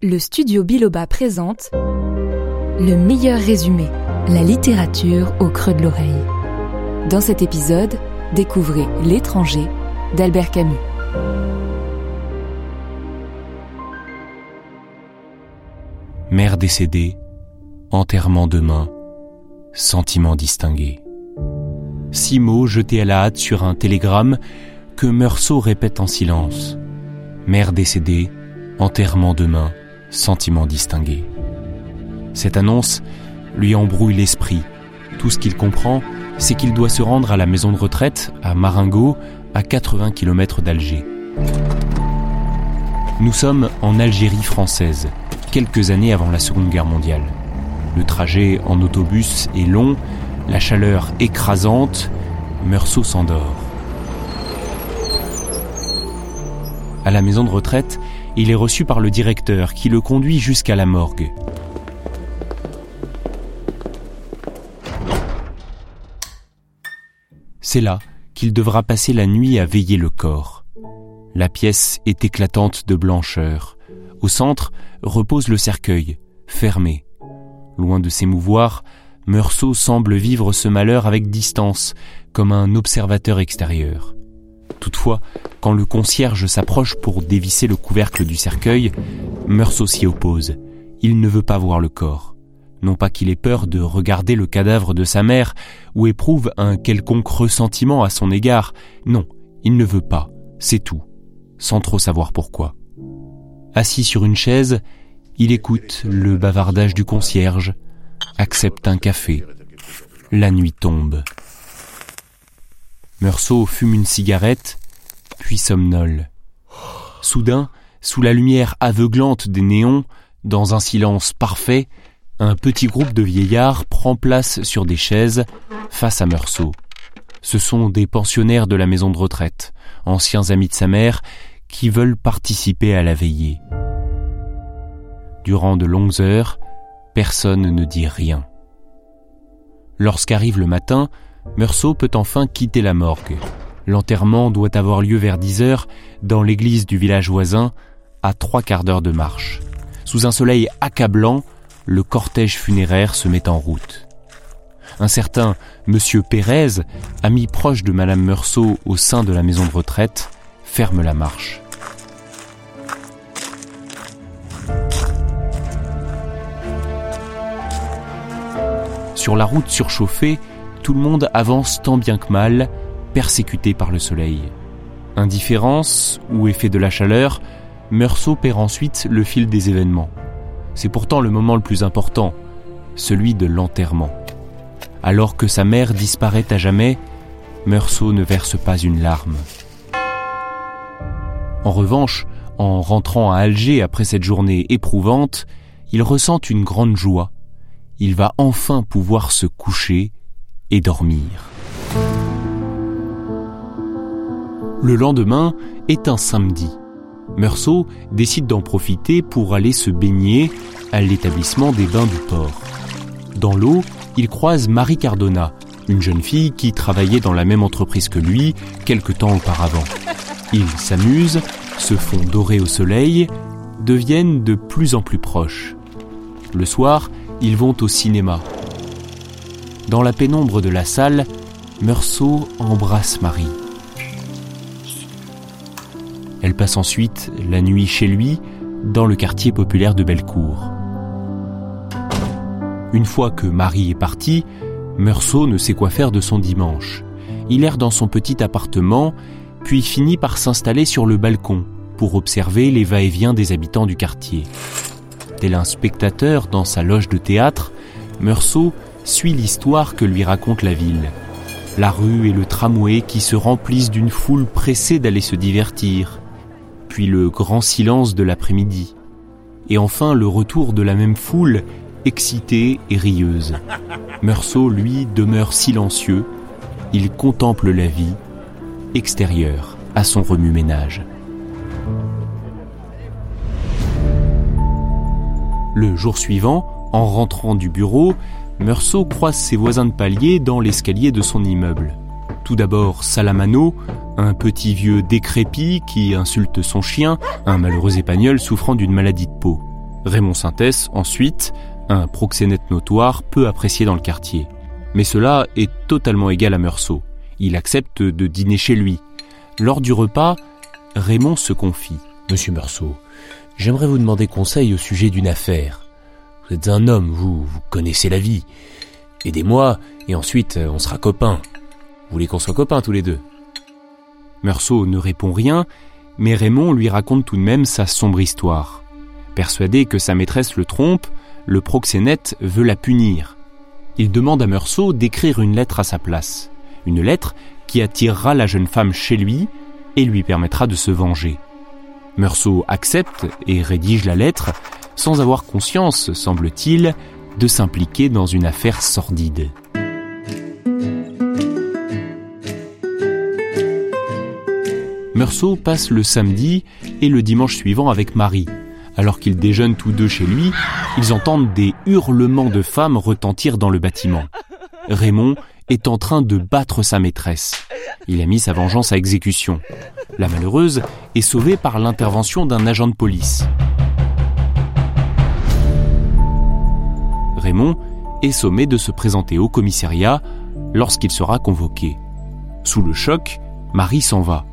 Le studio Biloba présente Le meilleur résumé, la littérature au creux de l'oreille. Dans cet épisode, découvrez L'étranger d'Albert Camus. Mère décédée, enterrement demain, sentiment distingué. Six mots jetés à la hâte sur un télégramme que Meursault répète en silence. Mère décédée, enterrement demain, sentiment distingué. Cette annonce lui embrouille l'esprit. Tout ce qu'il comprend, c'est qu'il doit se rendre à la maison de retraite, à Maringo, à 80 km d'Alger. Nous sommes en Algérie française, quelques années avant la Seconde Guerre mondiale. Le trajet en autobus est long, la chaleur écrasante, Meursault s'endort. À la maison de retraite, il est reçu par le directeur qui le conduit jusqu'à la morgue. C'est là qu'il devra passer la nuit à veiller le corps. La pièce est éclatante de blancheur. Au centre repose le cercueil, fermé. Loin de s'émouvoir, Meursault semble vivre ce malheur avec distance, comme un observateur extérieur. Toutefois, quand le concierge s'approche pour dévisser le couvercle du cercueil, Meursault s'y oppose. Il ne veut pas voir le corps. Non pas qu'il ait peur de regarder le cadavre de sa mère ou éprouve un quelconque ressentiment à son égard. Non, il ne veut pas. C'est tout. Sans trop savoir pourquoi. Assis sur une chaise, il écoute le bavardage du concierge, accepte un café. La nuit tombe. Meursault fume une cigarette, puis somnole. Soudain, sous la lumière aveuglante des néons, dans un silence parfait, un petit groupe de vieillards prend place sur des chaises face à Meursault. Ce sont des pensionnaires de la maison de retraite, anciens amis de sa mère, qui veulent participer à la veillée. Durant de longues heures, personne ne dit rien. Lorsqu'arrive le matin, Meursault peut enfin quitter la morgue. L'enterrement doit avoir lieu vers 10 heures dans l'église du village voisin, à trois quarts d'heure de marche. Sous un soleil accablant, le cortège funéraire se met en route. Un certain Monsieur Pérez, ami proche de Madame Meursault au sein de la maison de retraite, ferme la marche. Sur la route surchauffée, tout le monde avance tant bien que mal, persécuté par le soleil. Indifférence ou effet de la chaleur, Meursault perd ensuite le fil des événements. C'est pourtant le moment le plus important, celui de l'enterrement. Alors que sa mère disparaît à jamais, Meursault ne verse pas une larme. En revanche, en rentrant à Alger après cette journée éprouvante, il ressent une grande joie. Il va enfin pouvoir se coucher et dormir. Le lendemain est un samedi. Meursault décide d'en profiter pour aller se baigner à l'établissement des bains du port. Dans l'eau, il croise Marie Cardona, une jeune fille qui travaillait dans la même entreprise que lui quelque temps auparavant. Ils s'amusent, se font dorer au soleil, deviennent de plus en plus proches. Le soir, ils vont au cinéma. Dans la pénombre de la salle, Meursault embrasse Marie. Elle passe ensuite la nuit chez lui, dans le quartier populaire de Bellecour. Une fois que Marie est partie, Meursault ne sait quoi faire de son dimanche. Il erre dans son petit appartement, puis finit par s'installer sur le balcon pour observer les va-et-vient des habitants du quartier. Tel un spectateur dans sa loge de théâtre, Meursault suit l'histoire que lui raconte la ville. La rue et le tramway qui se remplissent d'une foule pressée d'aller se divertir. puis le grand silence de l'après-midi, et enfin le retour de la même foule excitée et rieuse. Meursault, lui, demeure silencieux, il contemple la vie, extérieure à son remue-ménage. Le jour suivant, en rentrant du bureau, Meursault croise ses voisins de palier dans l'escalier de son immeuble. Tout d'abord Salamano, un petit vieux décrépit qui insulte son chien, un malheureux épagnol souffrant d'une maladie de peau. Raymond Sintès, ensuite, un proxénète notoire peu apprécié dans le quartier. Mais cela est totalement égal à Meursault. Il accepte de dîner chez lui. Lors du repas, Raymond se confie. Monsieur Meursault, j'aimerais vous demander conseil au sujet d'une affaire. Vous êtes un homme, vous, connaissez la vie. Aidez-moi, et ensuite on sera copains. Vous voulez qu'on soit copains tous les deux? Meursault ne répond rien, mais Raymond lui raconte tout de même sa sombre histoire. Persuadé que sa maîtresse le trompe, le proxénète veut la punir. Il demande à Meursault d'écrire une lettre à sa place. Une lettre qui attirera la jeune femme chez lui et lui permettra de se venger. Meursault accepte et rédige la lettre sans avoir conscience, semble-t-il, de s'impliquer dans une affaire sordide. Meursault passe le samedi et le dimanche suivant avec Marie. Alors qu'ils déjeunent tous deux chez lui, ils entendent des hurlements de femmes retentir dans le bâtiment. Raymond est en train de battre sa maîtresse. Il a mis sa vengeance à exécution. La malheureuse est sauvée par l'intervention d'un agent de police. Raymond est sommé de se présenter au commissariat lorsqu'il sera convoqué. Sous le choc, Marie s'en va.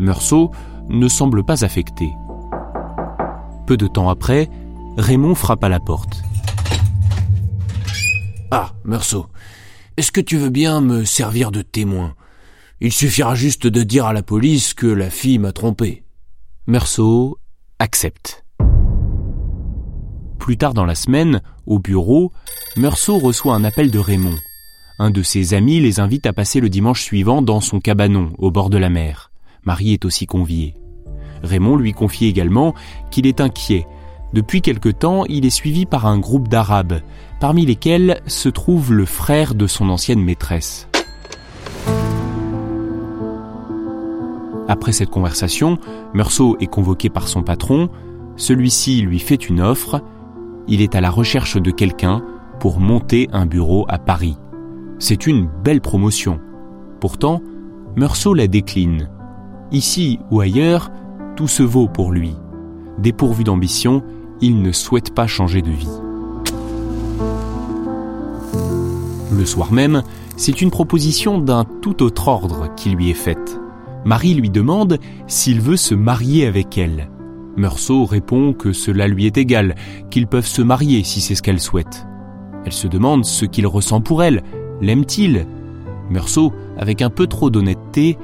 Meursault ne semble pas affecté. Peu de temps après, Raymond frappe à la porte. Ah, Meursault, est-ce que tu veux bien me servir de témoin? Il suffira juste de dire à la police que la fille m'a trompé. Meursault accepte. Plus tard dans la semaine, au bureau, Meursault reçoit un appel de Raymond. Un de ses amis les invite à passer le dimanche suivant dans son cabanon au bord de la mer. Marie est aussi conviée. Raymond lui confie également qu'il est inquiet. Depuis quelque temps, il est suivi par un groupe d'Arabes, parmi lesquels se trouve le frère de son ancienne maîtresse. Après cette conversation, Meursault est convoqué par son patron, celui-ci lui fait une offre, il est à la recherche de quelqu'un pour monter un bureau à Paris. C'est une belle promotion. Pourtant, Meursault la décline. Ici ou ailleurs, tout se vaut pour lui. Dépourvu d'ambition, il ne souhaite pas changer de vie. Le soir même, c'est une proposition d'un tout autre ordre qui lui est faite. Marie lui demande s'il veut se marier avec elle. Meursault répond que cela lui est égal, qu'ils peuvent se marier si c'est ce qu'elle souhaite. Elle se demande ce qu'il ressent pour elle. L'aime-t-il? Meursault, avec un peu trop d'honnêteté,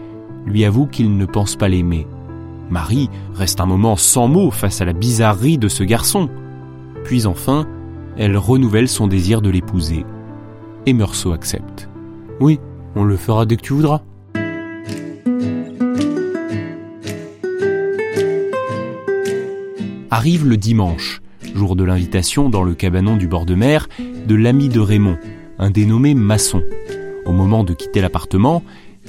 lui avoue qu'il ne pense pas l'aimer. Marie reste un moment sans mots face à la bizarrerie de ce garçon. Puis enfin, elle renouvelle son désir de l'épouser. Et Meursault accepte. Oui, on le fera dès que tu voudras. Arrive le dimanche, jour de l'invitation dans le cabanon du bord de mer de l'ami de Raymond, un dénommé Masson. Au moment de quitter l'appartement,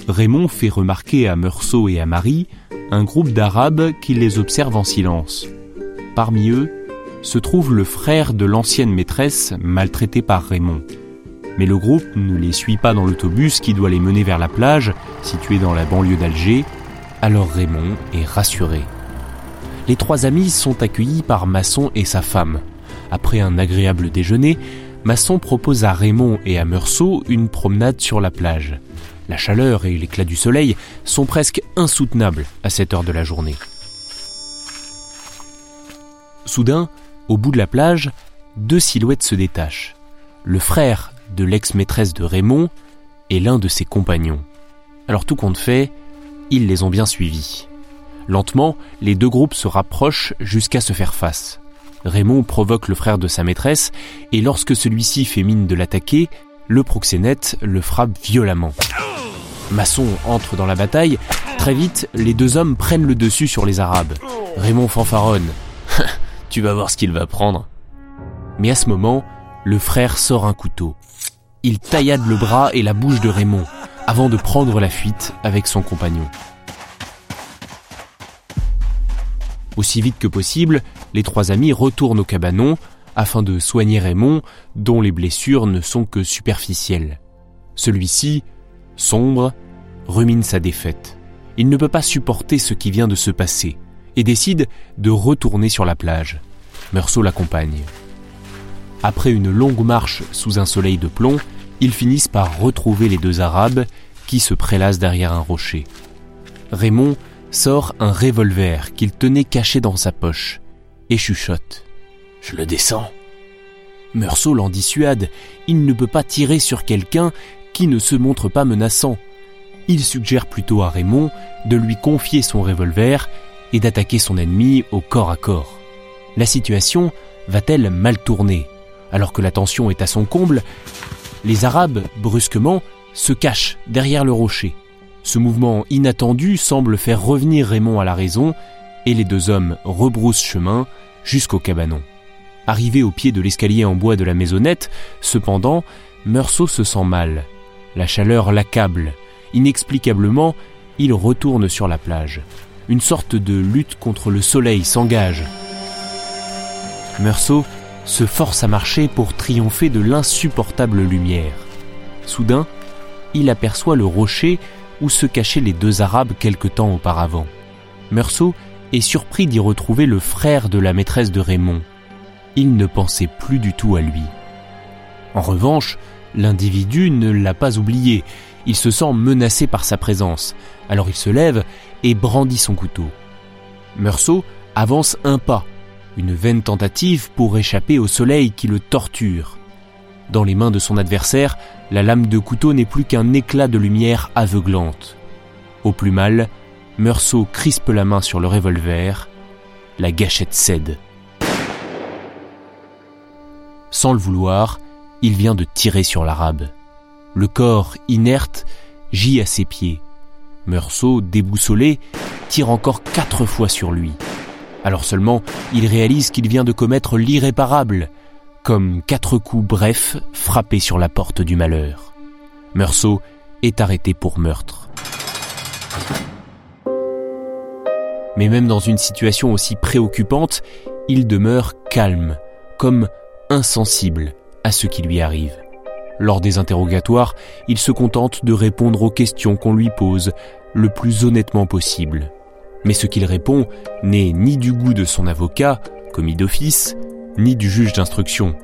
Raymond fait remarquer à Meursault et à Marie un groupe d'Arabes qui les observe en silence. Parmi eux se trouve le frère de l'ancienne maîtresse maltraitée par Raymond. Mais le groupe ne les suit pas dans l'autobus qui doit les mener vers la plage, située dans la banlieue d'Alger, alors Raymond est rassuré. Les trois amis sont accueillis par Masson et sa femme. Après un agréable déjeuner, Masson propose à Raymond et à Meursault une promenade sur la plage. La chaleur et l'éclat du soleil sont presque insoutenables à cette heure de la journée. Soudain, au bout de la plage, deux silhouettes se détachent. Le frère de l'ex-maîtresse de Raymond et l'un de ses compagnons. Alors tout compte fait, ils les ont bien suivis. Lentement, les deux groupes se rapprochent jusqu'à se faire face. Raymond provoque le frère de sa maîtresse et lorsque celui-ci fait mine de l'attaquer, le proxénète le frappe violemment. Masson entre dans la bataille Très vite, les deux hommes prennent le dessus sur les Arabes. Raymond fanfaronne. tu vas voir ce qu'il va prendre. Mais à ce moment, le frère sort un couteau. Il taillade le bras et la bouche de Raymond avant de prendre la fuite avec son compagnon. Aussi vite que possible, les trois amis retournent au cabanon afin de soigner Raymond, dont les blessures ne sont que superficielles. Celui-ci, sombre, rumine sa défaite. Il ne peut pas supporter ce qui vient de se passer et décide de retourner sur la plage. Meursault l'accompagne. Après une longue marche sous un soleil de plomb, ils finissent par retrouver les deux Arabes qui se prélassent derrière un rocher. Raymond sort un revolver qu'il tenait caché dans sa poche et chuchote. Je le descends. Meursault l'en dissuade. Il ne peut pas tirer sur quelqu'un qui ne se montre pas menaçant. Il suggère plutôt à Raymond de lui confier son revolver et d'attaquer son ennemi au corps à corps. La situation va-t-elle mal tourner? Alors que la tension est à son comble, les Arabes, brusquement, se cachent derrière le rocher. Ce mouvement inattendu semble faire revenir Raymond à la raison et les deux hommes rebroussent chemin jusqu'au cabanon. Arrivé au pied de l'escalier en bois de la maisonnette, cependant, Meursault se sent mal. La chaleur l'accable. Inexplicablement, il retourne sur la plage. Une sorte de lutte contre le soleil s'engage. Meursault se force à marcher pour triompher de l'insupportable lumière. Soudain, il aperçoit le rocher où se cachaient les deux Arabes quelque temps auparavant. Meursault est surpris d'y retrouver le frère de la maîtresse de Raymond. Il ne pensait plus du tout à lui. En revanche, l'individu ne l'a pas oublié. Il se sent menacé par sa présence. Alors il se lève et brandit son couteau. Meursault avance un pas, une vaine tentative pour échapper au soleil qui le torture. Dans les mains de son adversaire, la lame de couteau n'est plus qu'un éclat de lumière aveuglante. Au plus mal, Meursault crispe la main sur le revolver, la gâchette cède. Sans le vouloir, il vient de tirer sur l'arabe. Le corps, inerte, gît à ses pieds. Meursault, déboussolé, tire encore quatre fois sur lui. Alors seulement, il réalise qu'il vient de commettre l'irréparable, comme quatre coups brefs frappés sur la porte du malheur. Meursault est arrêté pour meurtre. Mais même dans une situation aussi préoccupante, il demeure calme, comme insensible à ce qui lui arrive. Lors des interrogatoires, il se contente de répondre aux questions qu'on lui pose le plus honnêtement possible. Mais ce qu'il répond n'est ni du goût de son avocat, commis d'office, ni du juge d'instruction.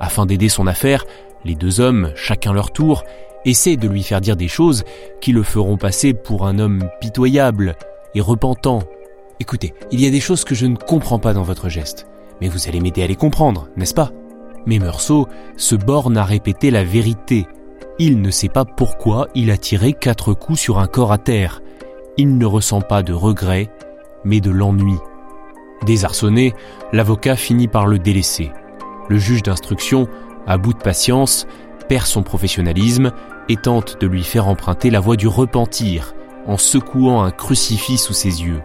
Afin d'aider son affaire, les deux hommes, chacun leur tour, essaient de lui faire dire des choses qui le feront passer pour un homme pitoyable et repentant. Écoutez, il y a des choses que je ne comprends pas dans votre geste, mais vous allez m'aider à les comprendre, n'est-ce pas? Mais Meursault se borne à répéter la vérité. Il ne sait pas pourquoi il a tiré quatre coups sur un corps à terre. Il ne ressent pas de regret, mais de l'ennui. Désarçonné, l'avocat finit par le délaisser. Le juge d'instruction, à bout de patience, perd son professionnalisme et tente de lui faire emprunter la voie du repentir en secouant un crucifix sous ses yeux.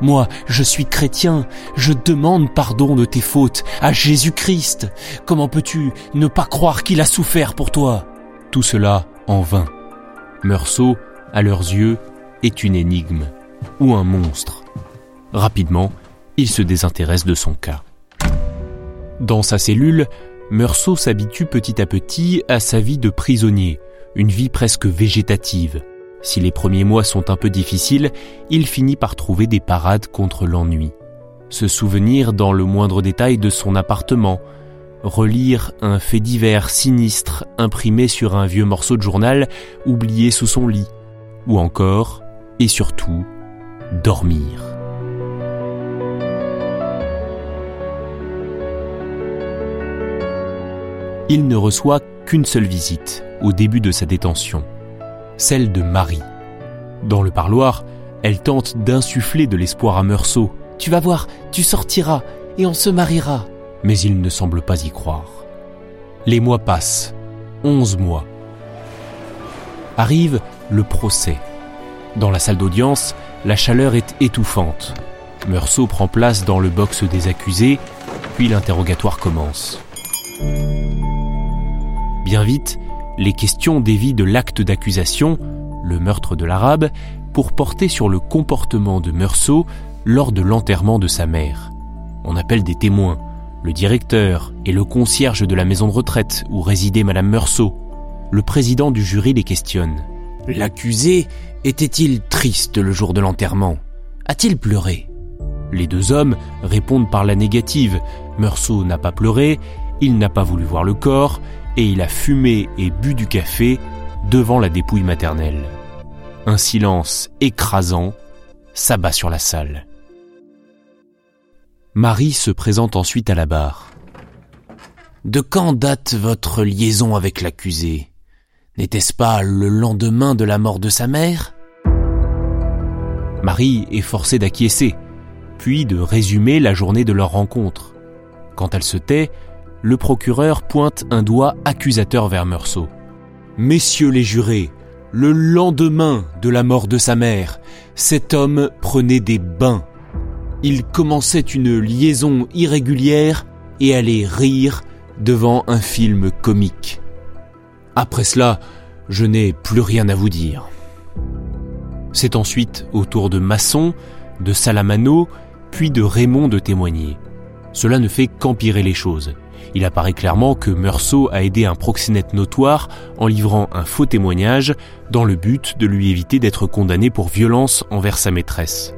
Moi, je suis chrétien, je demande pardon de tes fautes à Jésus-Christ. Comment peux-tu ne pas croire qu'il a souffert pour toi? Tout cela en vain. Meursault, à leurs yeux, est une énigme ou un monstre. Rapidement, il se désintéresse de son cas. Dans sa cellule, Meursault s'habitue petit à petit à sa vie de prisonnier, une vie presque végétative. Si les premiers mois sont un peu difficiles, il finit par trouver des parades contre l'ennui. Se souvenir dans le moindre détail de son appartement, relire un fait divers sinistre imprimé sur un vieux morceau de journal oublié sous son lit, ou encore, et surtout, dormir. Il ne reçoit qu'une seule visite au début de sa détention, celle de Marie. Dans le parloir, elle tente d'insuffler de l'espoir à Meursault. Tu vas voir, tu sortiras et on se mariera. Mais il ne semble pas y croire. Les mois passent, onze mois. Arrive le procès. Dans la salle d'audience, la chaleur est étouffante. Meursault prend place dans le box des accusés, puis l'interrogatoire commence. Bien vite, les questions dévient de l'acte d'accusation, le meurtre de l'arabe, pour porter sur le comportement de Meursault lors de l'enterrement de sa mère. On appelle des témoins, le directeur et le concierge de la maison de retraite où résidait Madame Meursault. Le président du jury les questionne. L'accusé était-il triste le jour de l'enterrement? A-t-il pleuré? Les deux hommes répondent par la négative. Meursault n'a pas pleuré, il n'a pas voulu voir le corps, et il a fumé et bu du café devant la dépouille maternelle. Un silence écrasant s'abat sur la salle. Marie se présente ensuite à la barre. De quand date votre liaison avec l'accusé? N'était-ce pas le lendemain de la mort de sa mère? Marie est forcée d'acquiescer, puis de résumer la journée de leur rencontre. Quand elle se tait, le procureur pointe un doigt accusateur vers Meursault. Messieurs les jurés, le lendemain de la mort de sa mère, cet homme prenait des bains. Il commençait une liaison irrégulière et allait rire devant un film comique. Après cela, je n'ai plus rien à vous dire. C'est ensuite au tour de Masson, de Salamano, puis de Raymond de témoigner. Cela ne fait qu'empirer les choses. Il apparaît clairement que Meursault a aidé un proxénète notoire en livrant un faux témoignage dans le but de lui éviter d'être condamné pour violence envers sa maîtresse.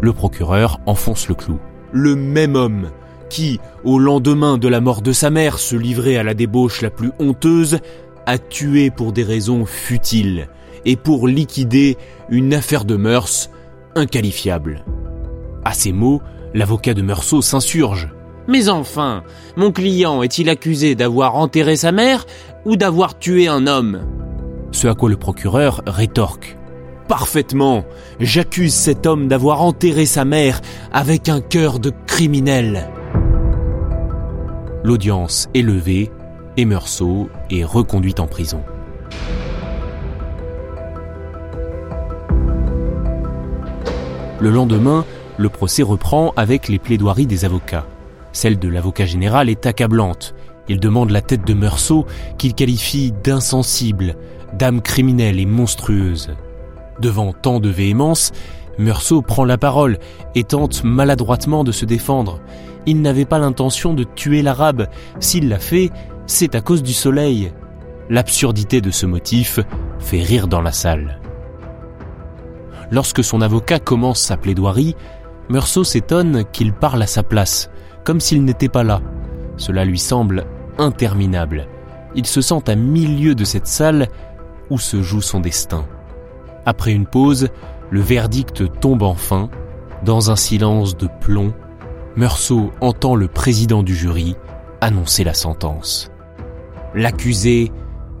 Le procureur enfonce le clou. Le même homme qui, au lendemain de la mort de sa mère, se livrait à la débauche la plus honteuse, a tué pour des raisons futiles et pour liquider une affaire de mœurs inqualifiable. À ces mots, l'avocat de Meursault s'insurge. Mais enfin, mon client est-il accusé d'avoir enterré sa mère ou d'avoir tué un homme? Ce à quoi le procureur rétorque. Parfaitement, j'accuse cet homme d'avoir enterré sa mère avec un cœur de criminel. L'audience est levée et Meursault est reconduit en prison. Le lendemain, le procès reprend avec les plaidoiries des avocats. Celle de l'avocat général est accablante. Il demande la tête de Meursault qu'il qualifie d'insensible, d'âme criminelle et monstrueuse. Devant tant de véhémence, Meursault prend la parole et tente maladroitement de se défendre. Il n'avait pas l'intention de tuer l'arabe. S'il l'a fait, c'est à cause du soleil. L'absurdité de ce motif fait rire dans la salle. Lorsque son avocat commence sa plaidoirie, Meursault s'étonne qu'il parle à sa place, comme s'il n'était pas là. Cela lui semble interminable. Il se sent à milieu de cette salle où se joue son destin. Après une pause, le verdict tombe enfin. Dans un silence de plomb, Meursault entend le président du jury annoncer la sentence. L'accusé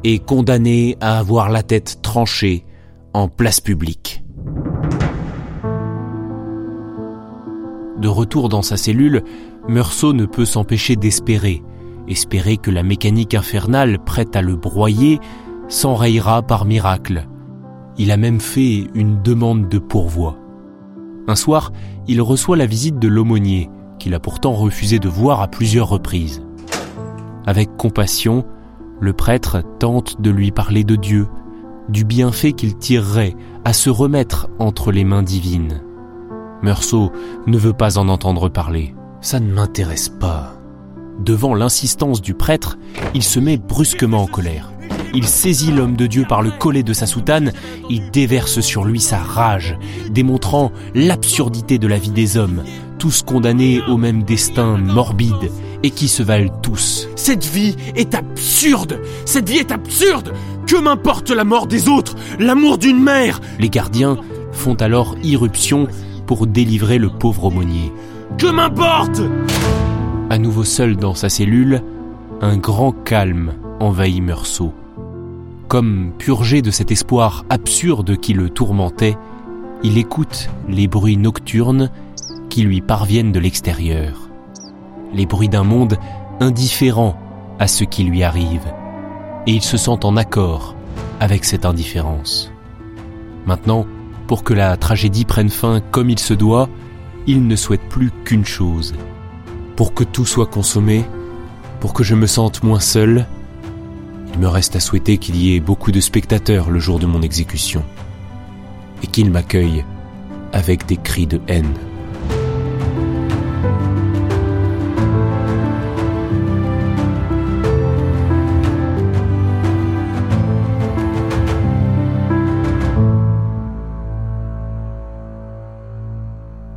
est condamné à avoir la tête tranchée en place publique. De retour dans sa cellule, Meursault ne peut s'empêcher d'espérer, espérer que la mécanique infernale prête à le broyer s'enrayera par miracle. Il a même fait une demande de pourvoi. Un soir, il reçoit la visite de l'aumônier, qu'il a pourtant refusé de voir à plusieurs reprises. Avec compassion, le prêtre tente de lui parler de Dieu, du bienfait qu'il tirerait à se remettre entre les mains divines. Meursault ne veut pas en entendre parler. Ça ne m'intéresse pas. Devant l'insistance du prêtre, il se met brusquement en colère. Il saisit l'homme de Dieu par le collet de sa soutane, il déverse sur lui sa rage, démontrant l'absurdité de la vie des hommes, tous condamnés au même destin morbide et qui se valent tous. Cette vie est absurde Cette vie est absurde Que m'importe la mort des autres? L'amour d'une mère Les gardiens font alors irruption pour délivrer le pauvre aumônier. Que m'importe À nouveau seul dans sa cellule, un grand calme envahit Meursault. Comme purgé de cet espoir absurde qui le tourmentait, il écoute les bruits nocturnes qui lui parviennent de l'extérieur. Les bruits d'un monde indifférent à ce qui lui arrive. Et il se sent en accord avec cette indifférence. Maintenant, pour que la tragédie prenne fin comme il se doit, il ne souhaite plus qu'une chose. Pour que tout soit consommé, pour que je me sente moins seul, il me reste à souhaiter qu'il y ait beaucoup de spectateurs le jour de mon exécution, et qu'ils m'accueillent avec des cris de haine.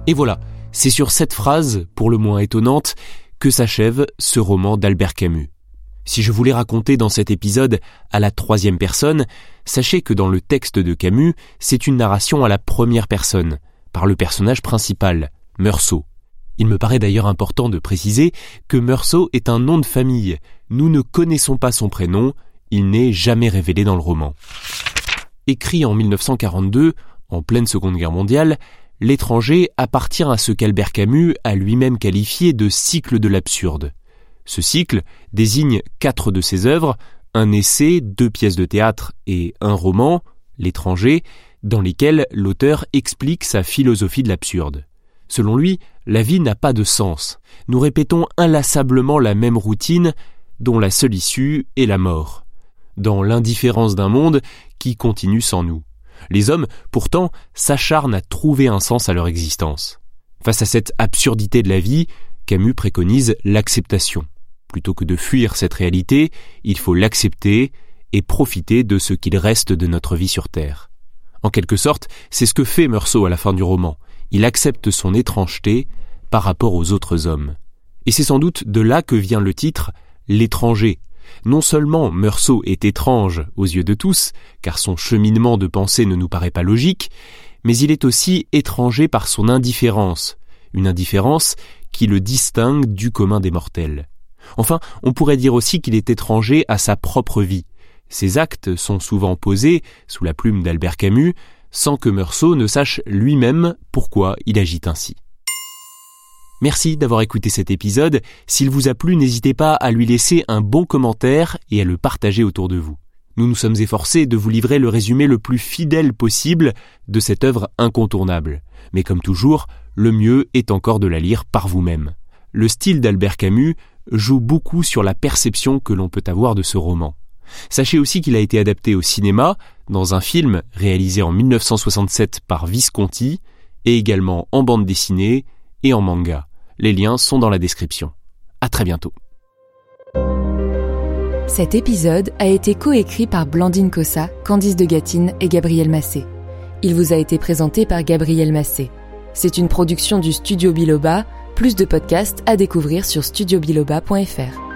Et voilà, c'est sur cette phrase, pour le moins étonnante, que s'achève ce roman d'Albert Camus. Si je voulais raconter dans cet épisode à la troisième personne, sachez que dans le texte de Camus, c'est une narration à la première personne, par le personnage principal, Meursault. Il me paraît d'ailleurs important de préciser que Meursault est un nom de famille. Nous ne connaissons pas son prénom, il n'est jamais révélé dans le roman. Écrit en 1942, en pleine Seconde Guerre mondiale, L'étranger appartient à ce qu'Albert Camus a lui-même qualifié de cycle de l'absurde. Ce cycle désigne quatre de ses œuvres, un essai, deux pièces de théâtre et un roman, L'étranger, dans lesquels l'auteur explique sa philosophie de l'absurde. Selon lui, la vie n'a pas de sens. Nous répétons inlassablement la même routine dont la seule issue est la mort, dans l'indifférence d'un monde qui continue sans nous. Les hommes, pourtant, s'acharnent à trouver un sens à leur existence. Face à cette absurdité de la vie, Camus préconise l'acceptation. Plutôt que de fuir cette réalité, il faut l'accepter et profiter de ce qu'il reste de notre vie sur Terre. En quelque sorte, c'est ce que fait Meursault à la fin du roman. Il accepte son étrangeté par rapport aux autres hommes. Et c'est sans doute de là que vient le titre L'étranger, non seulement Meursault est étrange aux yeux de tous, car son cheminement de pensée ne nous paraît pas logique, mais il est aussi étranger par son indifférence, une indifférence qui le distingue du commun des mortels. Enfin, on pourrait dire aussi qu'il est étranger à sa propre vie. Ses actes sont souvent posés, sous la plume d'Albert Camus, sans que Meursault ne sache lui-même pourquoi il agit ainsi. Merci d'avoir écouté cet épisode. S'il vous a plu, n'hésitez pas à lui laisser un bon commentaire et à le partager autour de vous. Nous nous sommes efforcés de vous livrer le résumé le plus fidèle possible de cette œuvre incontournable. Mais comme toujours, le mieux est encore de la lire par vous-même. Le style d'Albert Camus joue beaucoup sur la perception que l'on peut avoir de ce roman. Sachez aussi qu'il a été adapté au cinéma, dans un film réalisé en 1967 par Visconti, et également en bande dessinée et en manga. Les liens sont dans la description. À très bientôt. Cet épisode a été coécrit par Blandine Cossa, Candice de Gatine et Gabriel Massé. Il vous a été présenté par Gabriel Massé. C'est une production du Studio Biloba, plus de podcasts à découvrir sur studiobiloba.fr.